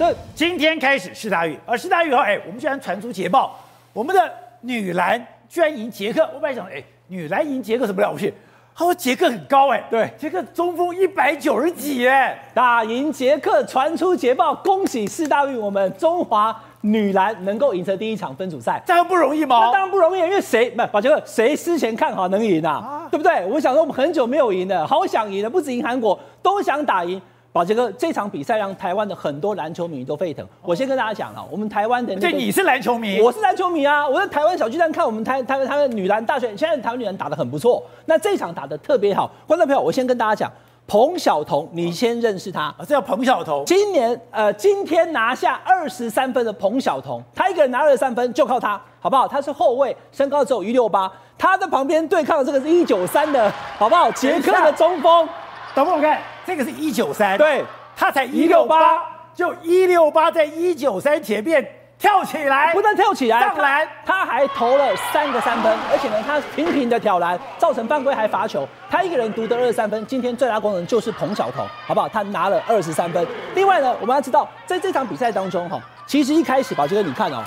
这今天开始世大运，而世大运后，哎，我们居然传出捷报，我们的女篮居然赢捷克。我本来想，哎，女篮赢捷克什么了不起？他说杰克很高，哎，对，杰克中锋一百九十几，哎，打赢杰克，传出捷报，恭喜四大运，我们中华女篮能够赢得第一场分组赛，这样不容易吗？那当然不容易，因为谁？不，宝杰克，谁之前看好能赢啊？啊对不对？我想说，我们很久没有赢了，好想赢了，不止赢韩国，都想打赢。宝杰哥，这场比赛让台湾的很多篮球迷都沸腾。我先跟大家讲啊，我们台湾的那个，对，你是篮球迷，我是篮球迷啊。我在台湾小巨蛋看我们台台湾台湾女篮大选，现在台湾女篮打得很不错。那这场打得特别好，观众朋友，我先跟大家讲，彭晓彤，你先认识他啊，这叫彭晓彤。今年呃，今天拿下二十三分的彭晓彤，他一个人拿二十三分，就靠他，好不好？他是后卫，身高只有一六八，他的旁边对抗的这个是一九三的，好不好？捷克的中锋，等会我看，这个是一九三，对。他才一六八，就一六八，在一九三前面跳起来，不但跳起来，上篮，他还投了三个三分，而且呢，他频频的挑篮，造成犯规还罚球，他一个人独得二十三分。今天最大功能就是彭晓彤，好不好？他拿了二十三分。另外呢，我们要知道，在这场比赛当中，哈，其实一开始，宝杰哥，你看哦，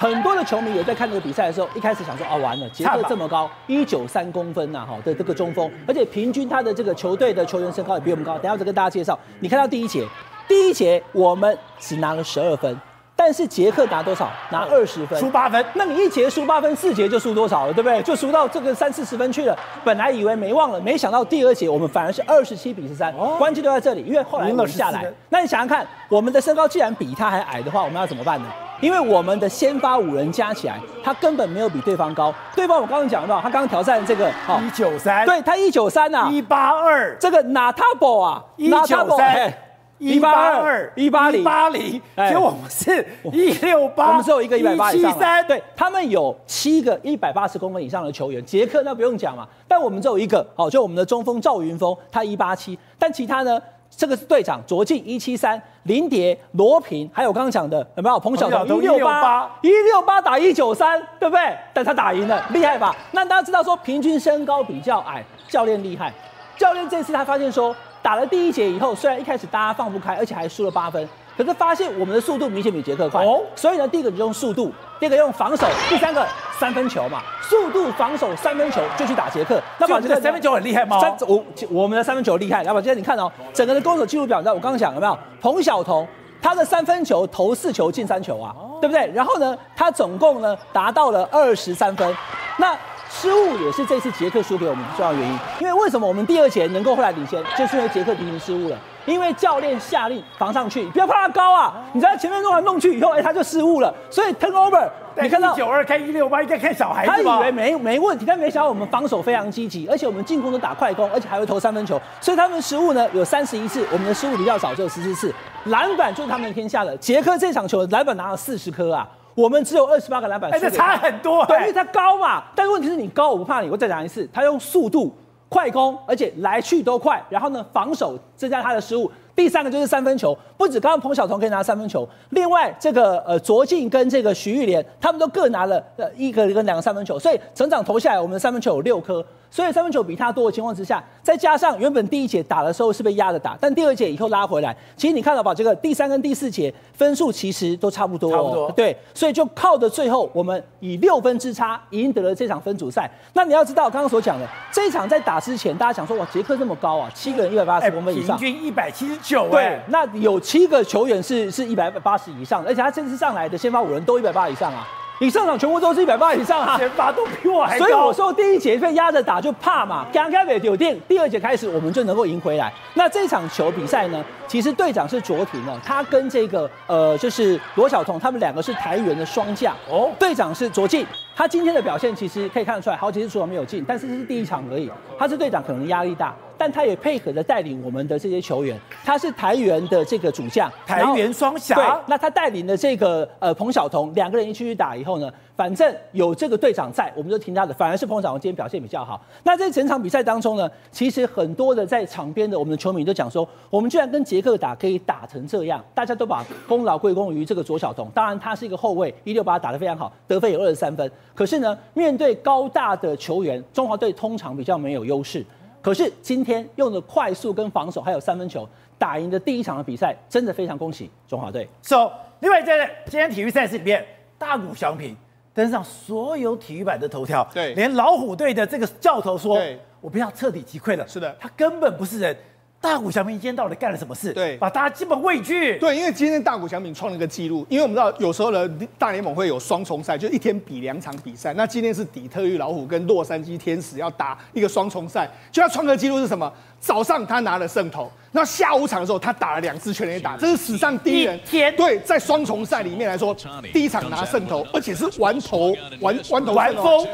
很多的球迷也在看这个比赛的时候，一开始想说，啊，完了，杰克这么高，一九三公分呐，哈的这个中锋，而且平均他的这个球队的球员身高也比我们高。等下我再跟大家介绍，你看到第一节，第一节我们只拿了十二分，但是捷克拿多少？拿二十分，输八分。那你一节输八分，四节就输多少了，对不对？就输到这个三四十分去了。本来以为没忘了，没想到第二节我们反而是二十七比十三，哦关键就在这里，因为后来我们下来。那你想想看，我们的身高既然比他还矮的话，我们要怎么办呢？因为我们的先发五人加起来，他根本没有比对方高。对方我刚刚讲到，他刚刚挑战这个一九三，对他一九三呐，一八二，这个纳塔博啊，一九三，一八二，一八零，八零，结果我们是一六八，我们只有一个一百八以上，七三，对他们有七个一百八十公分以上的球员，杰克那不用讲嘛，但我们只有一个，好，就我们的中锋赵云峰，他一八七，但其他呢？这个是队长卓进一七三，林蝶罗平，还有刚刚讲的有没有彭晓彤一六八一六八打一九三，对不对？但他打赢了，厉害吧？那大家知道说平均身高比较矮，教练厉害。教练这次他发现说，打了第一节以后，虽然一开始大家放不开，而且还输了八分。可是发现我们的速度明显比捷克快，哦，所以呢，第一个就用速度，第二个用防守，第三个三分球嘛，速度、防守、三分球就去打捷克。那宝杰哥三分球很厉害吗？三我我们的三分球厉害。那宝杰哥你看哦，整个的攻守记录表，你知道我刚刚讲有没有？彭晓彤他的三分球投四球进三球啊，对不对？然后呢，他总共呢达到了二十三分。那失误也是这次捷克输给我们的重要原因。因为为什么我们第二节能够后来领先，就是因为捷克频频失误了。因为教练下令防上去，不要怕他高啊！你在前面弄来弄去以后，哎，他就失误了。所以 turnover，你看到一九二开一六八，应该看小孩子。他以为没没问题，但没想到我们防守非常积极，而且我们进攻都打快攻，而且还会投三分球。所以他们失误呢有三十一次，我们的失误比较少，只有十四次。篮板就是他们天下的。杰克这场球篮板拿了四十颗啊，我们只有二十八个篮板，而且差很多。对，因为他高嘛。但是问题是你高，我不怕你。我再讲一次，他用速度快攻，而且来去都快，然后呢防守增加他的失误。第三个就是三分球，不止刚刚彭晓彤可以拿三分球，另外这个呃卓进跟这个徐玉莲，他们都各拿了呃一个跟两个三分球，所以整场投下来，我们的三分球有六颗。所以三分球比他多的情况之下，再加上原本第一节打的时候是被压着打，但第二节以后拉回来，其实你看到吧，这个第三跟第四节分数其实都差不多，差不多，对，所以就靠着最后我们以六分之差赢得了这场分组赛。那你要知道刚刚所讲的这一场在打之前，大家想说哇，杰克这么高啊，七个人一百八十公分以上，平均一百七十九，对，那有七个球员是是一百八十以上，而且他这次上来的先发五人都一百八以上啊。你上场全部都是一百八以上啊，先发都比我还高。所以我说第一节被压着打就怕嘛，刚开始有电，第二节开始我们就能够赢回来。那这场球比赛呢，其实队长是卓廷哦，他跟这个呃就是罗晓彤，他们两个是台员的双将哦。队长是卓进，他今天的表现其实可以看得出来，好几次出场没有进，但是这是第一场而已。他是队长，可能压力大。但他也配合着带领我们的这些球员，他是台元的这个主将，台元双侠。对，那他带领的这个呃彭晓彤两个人一起去打以后呢，反正有这个队长在，我们就听他的。反而是彭晓彤今天表现比较好。那在整场比赛当中呢，其实很多的在场边的我们的球迷都讲说，我们居然跟捷克打可以打成这样，大家都把功劳归功于这个左晓彤。当然他是一个后卫，一六八打得非常好，得分有二十三分。可是呢，面对高大的球员，中华队通常比较没有优势。可是今天用的快速跟防守还有三分球打赢的第一场的比赛，真的非常恭喜中华队。So，另外在今天体育赛事里面，大谷翔平登上所有体育版的头条，对，连老虎队的这个教头说，对我不要彻底击溃了。是的，他根本不是人。大谷翔平今天到底干了什么事？对，把大家基本畏惧。对，因为今天大谷翔平创了一个记录，因为我们知道有时候呢，大联盟会有双重赛，就一天比两场比赛。那今天是底特律老虎跟洛杉矶天使要打一个双重赛，就他创个记录是什么？早上他拿了胜投，那下午场的时候他打了两次全垒打，这是史上第一人。天，对，在双重赛里面来说，第一场拿胜投，而且是完投完完投完封，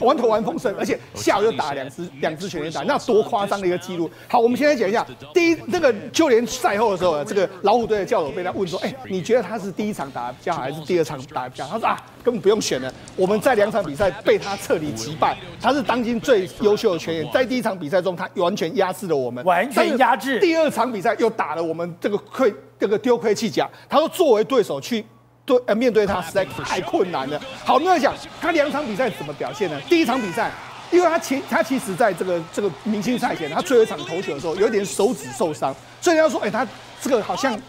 完投完封胜，而且下午又打了两次两次全垒打，那多夸张的一个记录。好，我们现在讲一下，第一那个就连赛后的时候，这个老虎队的教头被他问说，哎，你觉得他是第一场打得比较好，还是第二场打得比较好？他说啊，根本不用选了，我们在两场比赛被他彻底击败，他是当今最优秀的球员，在第一场比赛中他完全压制。了，我们完全压制。第二场比赛又打了我们这个亏这个丢盔弃甲。他说作为对手去对呃面对他实在太困难了。好，我们来讲他两场比赛怎么表现呢？第一场比赛，因为他其他其实在这个这个明星赛前，他最后一场投球的时候有点手指受伤，所以他说，哎，他这个好像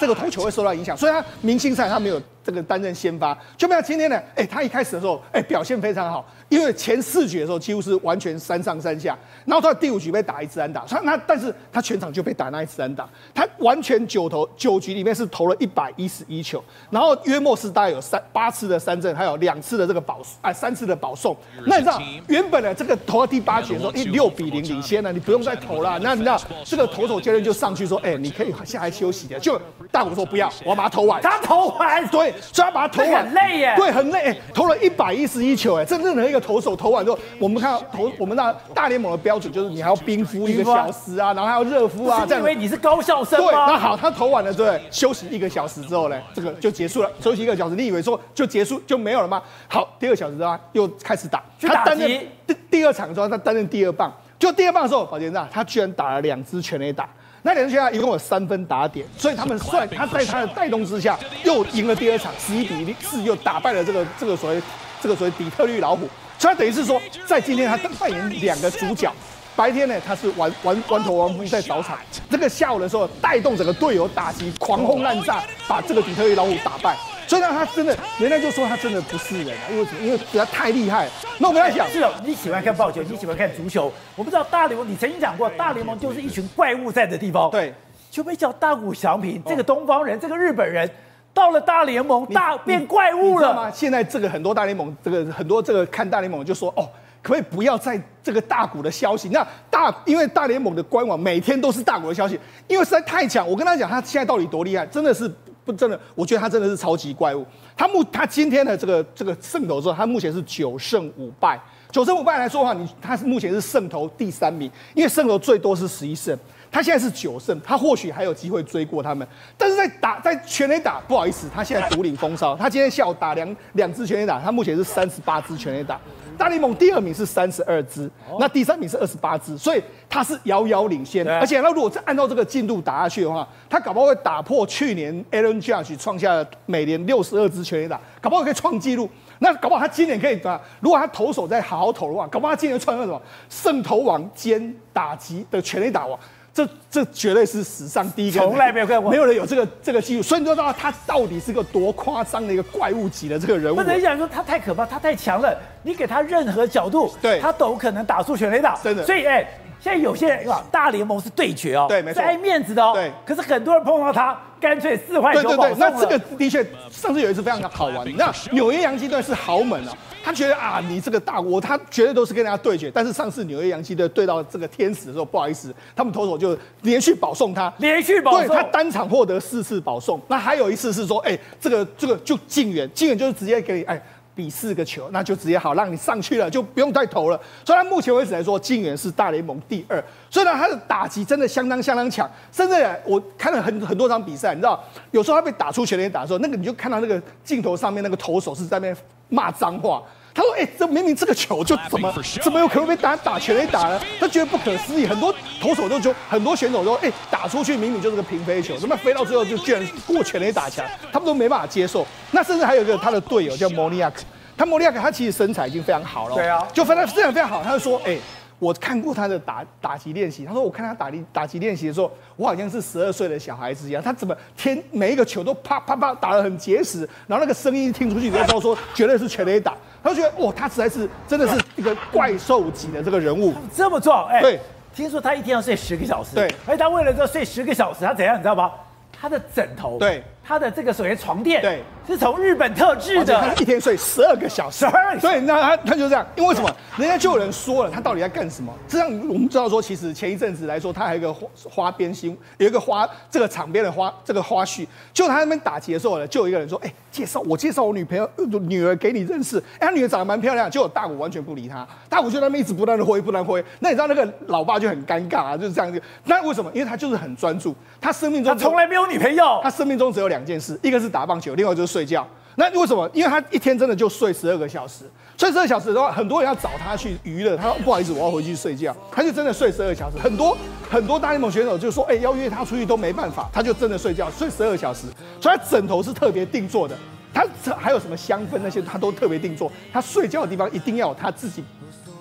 这个投球会受到影响，所以他明星赛他没有这个担任先发。就没有今天呢，哎，他一开始的时候，哎，表现非常好。因为前四局的时候几乎是完全三上三下，然后到第五局被打一次安打，他那但是他全场就被打那一次安打，他完全九投九局里面是投了一百一十一球，然后约莫是大概有三八次的三振，还有两次的这个保啊三次的保送。那你知道原本呢这个投到第八局的时候，一六比零领先了，你不用再投了。那你知道这个投手教练就上去说，哎，你可以下来休息的。就大谷说不要，我要把它投完。他投完，对，所以他把他投完。很累耶，对，很累，投了一百一十一球，哎，这任何一个投手投完之后，我们看到 投我们那大联盟的标准就是你还要冰敷一个小时啊，然后还要热敷啊，这样。因为你是高校生吗？对，那好，他投完了，对，休息一个小时之后呢，这个就结束了。休息一个小时，你以为说就结束就没有了吗？好，第二个小时的话又开始打，他担任第第二场的时候，他担任第二棒，就第二棒的时候，宝杰长他居然打了两支全垒打。那两支球队一共有三分打点，所以他们算他在他的带动之下，又赢了第二场，十一比四又打败了这个这个所谓这个所谓底特律老虎。所以他等于是说，在今天他扮演两个主角，白天呢他是玩玩玩头玩疯在找场，这个下午的时候带动整个队友打击狂轰滥炸，把这个底特律老虎打败。所以呢他真的，人家就说他真的不是人啊，因为因为比他太厉害。那我们来讲，是哦，你喜欢看棒球，你喜欢看足球，我不知道大联盟，你曾经讲过，大联盟就是一群怪物在的地方。对，就被叫大谷翔平这个东方人，这个日本人，到了大联盟大变怪物了吗？现在这个很多大联盟，这个很多这个看大联盟就说，哦，可不可以不要在这个大谷的消息？那大，因为大联盟的官网每天都是大谷的消息，因为实在太强。我跟他讲，他现在到底多厉害，真的是。不，真的，我觉得他真的是超级怪物。他目他今天的这个这个胜投之后，他目前是九胜五败。九胜五败来说的话，你他是目前是胜投第三名，因为胜投最多是十一胜，他现在是九胜，他或许还有机会追过他们。但是在打在全垒打，不好意思，他现在独领风骚。他今天下午打两两支全垒打，他目前是三十八支全垒打。大联盟第二名是三十二支，那第三名是二十八支，所以他是遥遥领先。而且，那如果再按照这个进度打下去的话，他搞不好会打破去年 Aaron Judge 创下每年六十二支全垒打，搞不好可以创纪录。那搞不好他今年可以打，如果他投手再好好投的话，搞不好他今年创下什么胜投王兼打击的全垒打王。这这绝对是史上第一个，从来没有看过，没有人有这个这个记录，所以你就知道他到底是个多夸张的一个怪物级的这个人物。不能讲说他太可怕，他太强了，你给他任何角度，对，他都可能打出全垒打。真的，所以哎。现在有些人哇，大联盟是对决哦，对，没错，是爱面子的哦，对。可是很多人碰到他，干脆四坏球保送了。那这个的确，上次有一次非常的好玩。那纽约洋基队是豪门啊，他觉得啊，你这个大国，他绝对都是跟人家对决。但是上次纽约洋基队对到这个天使的时候，不好意思，他们投手就连续保送他，连续保送，对，他单场获得四次保送。那还有一次是说，哎，这个这个就敬远，敬远就是直接给你哎。比四个球，那就直接好让你上去了，就不用再投了。所以，他目前为止来说，金元是大联盟第二。所以呢，他的打击真的相当相当强。甚至我看了很很多场比赛，你知道，有时候他被打出全垒打的时候，那个你就看到那个镜头上面那个投手是在那骂脏话。他说：“哎、欸，这明明这个球就怎么怎么有可能被打打全垒打呢？他觉得不可思议。很多投手都就很多选手都哎、欸，打出去明明就是个平飞球，怎么飞到最后就居然过全垒打墙？他们都没办法接受。那甚至还有一个他的队友叫莫尼亚克，他莫尼亚克他其实身材已经非常好了，对啊，就非常非常非常好。他就说：哎、欸，我看过他的打打击练习，他说我看他打击打击练习的时候，我好像是十二岁的小孩子一样，他怎么天每一个球都啪啪啪打得很结实，然后那个声音听出去，你就知道说绝对是全垒打，他就觉得哇，他实在是真的是一个怪兽级的这个人物，这么壮哎，对，听说他一天要睡十个小时，对，而且他为了这睡十个小时，他怎样你知道吗？他的枕头，对，他的这个所谓床垫，对，是从日本特制的，他一天睡十二个小时，十二，对，那他他就这样，因为什么？人家就有人说了，他到底在干什么？这样我们知道说，其实前一阵子来说，他还有一个花花边新，有一个花这个场边的花这个花絮，就他那边打劫的时候呢，就有一个人说，哎，介绍我介绍我女朋友女儿给你认识，哎，他女儿长得蛮漂亮，结果大谷完全不理他，大谷就在那边一直不断的挥，不断挥，那你知道那个老爸就很尴尬啊，就是这样子。那为什么？因为他就是很专注，他生命中他从来没有女朋友，他生命。中只有两两件事，一个是打棒球，另外就是睡觉。那为什么？因为他一天真的就睡十二个小时，睡十二小时的话，很多人要找他去娱乐，他说不好意思，我要回去睡觉。他就真的睡十二小时。很多很多大联盟选手就说，哎、欸，要约他出去都没办法，他就真的睡觉，睡十二小时。所以他枕头是特别定做的，他还有什么香氛那些，他都特别定做。他睡觉的地方一定要有他自己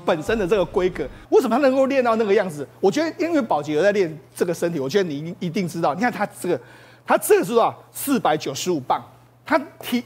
本身的这个规格。为什么他能够练到那个样子？我觉得，因为宝杰有在练这个身体，我觉得你一定知道。你看他这个。他这个是多少？四百九十五磅，他提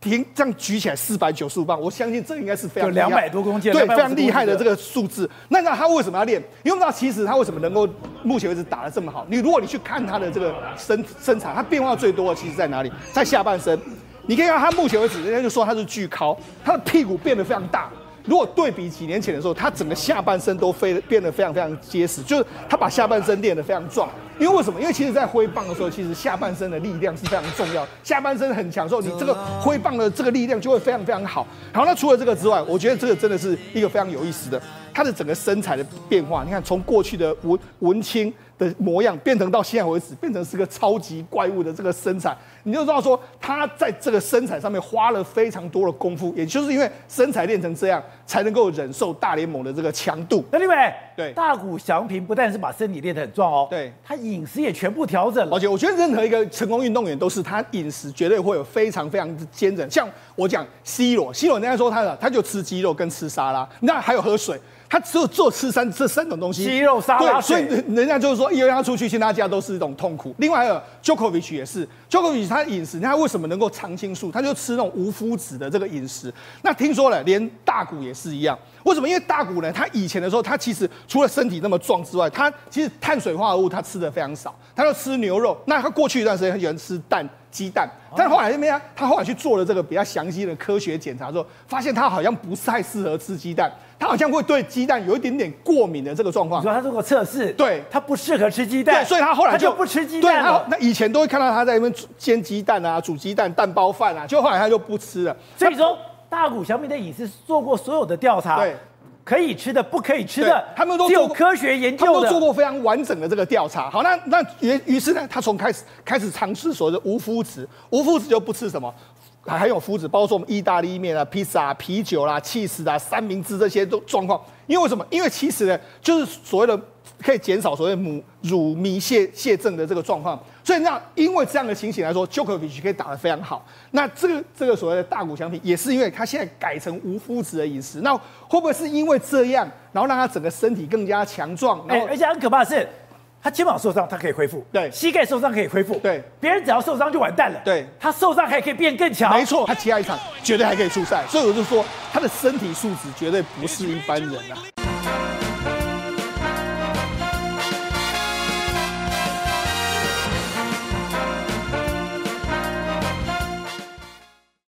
停这样举起来四百九十五磅，我相信这应该是非常两百多公斤，对，非常厉害的这个数字。那那他为什么要练？因为知道其实他为什么能够目前为止打得这么好？你如果你去看他的这个身身材，他变化最多的其实在哪里？在下半身。你可以看他目前为止，人家就说他是巨尻，他的屁股变得非常大。如果对比几年前的时候，他整个下半身都非变得非常非常结实，就是他把下半身练得非常壮。因为为什么？因为其实，在挥棒的时候，其实下半身的力量是非常重要。下半身很强的时候，你这个挥棒的这个力量就会非常非常好。好，那除了这个之外，我觉得这个真的是一个非常有意思的，他的整个身材的变化。你看，从过去的文文青的模样，变成到现在为止，变成是个超级怪物的这个身材。你就知道说，他在这个身材上面花了非常多的功夫，也就是因为身材练成这样，才能够忍受大联盟的这个强度。那另外，对大谷翔平不但是把身体练得很壮哦，对，他饮食也全部调整了。而且我觉得任何一个成功运动员都是他饮食绝对会有非常非常的坚韧。像我讲 C 罗，C 罗人家说他的，他就吃鸡肉跟吃沙拉，那还有喝水。他只有做吃三这三种东西，鸡肉沙拉，所以人家就是说，一让他出去去他家都是一种痛苦。另外还有 Djokovic 也是，Djokovic 他饮食，他为什么能够常青树？他就吃那种无麸质的这个饮食。那听说了，连大谷也是一样。为什么？因为大谷呢，他以前的时候，他其实除了身体那么壮之外，他其实碳水化合物他吃的非常少，他就吃牛肉。那他过去一段时间很喜欢吃蛋、鸡蛋，但后来怎么样？他后来去做了这个比较详细的科学检查之后，发现他好像不太适合吃鸡蛋。他好像会对鸡蛋有一点点过敏的这个状况。你说他做过测试，对，他不适合吃鸡蛋，对，所以他后来就，就不吃鸡蛋了。那以前都会看到他在那边煎鸡蛋啊、煮鸡蛋、蛋包饭啊，就后来他就不吃了。所以说，大谷小米的饮食做过所有的调查，对，可以吃的、不可以吃的，他们都有科学研究的，他们都做过非常完整的这个调查。好，那那于于是呢，他从开始开始尝试所谓的无麸质，无麸质就不吃什么。还还有麸质，包括说我们意大利面啊、披萨啊、啤酒啦、起司啊、三明治这些都状况。因为什么？因为其实呢，就是所谓的可以减少所谓母乳糜泻泻症的这个状况。所以那因为这样的情形来说，Jokovic 可以打得非常好。那这个这个所谓的大谷翔平也是因为他现在改成无麸质的饮食。那会不会是因为这样，然后让他整个身体更加强壮？然后、欸、而且很可怕的是。他肩膀受伤，他可以恢复；对，膝盖受伤可以恢复；对，别人只要受伤就完蛋了；对，他受伤还可以变更强。没错，他其他一场绝对还可以出赛，所以我就说他的身体素质绝对不是一般人啊。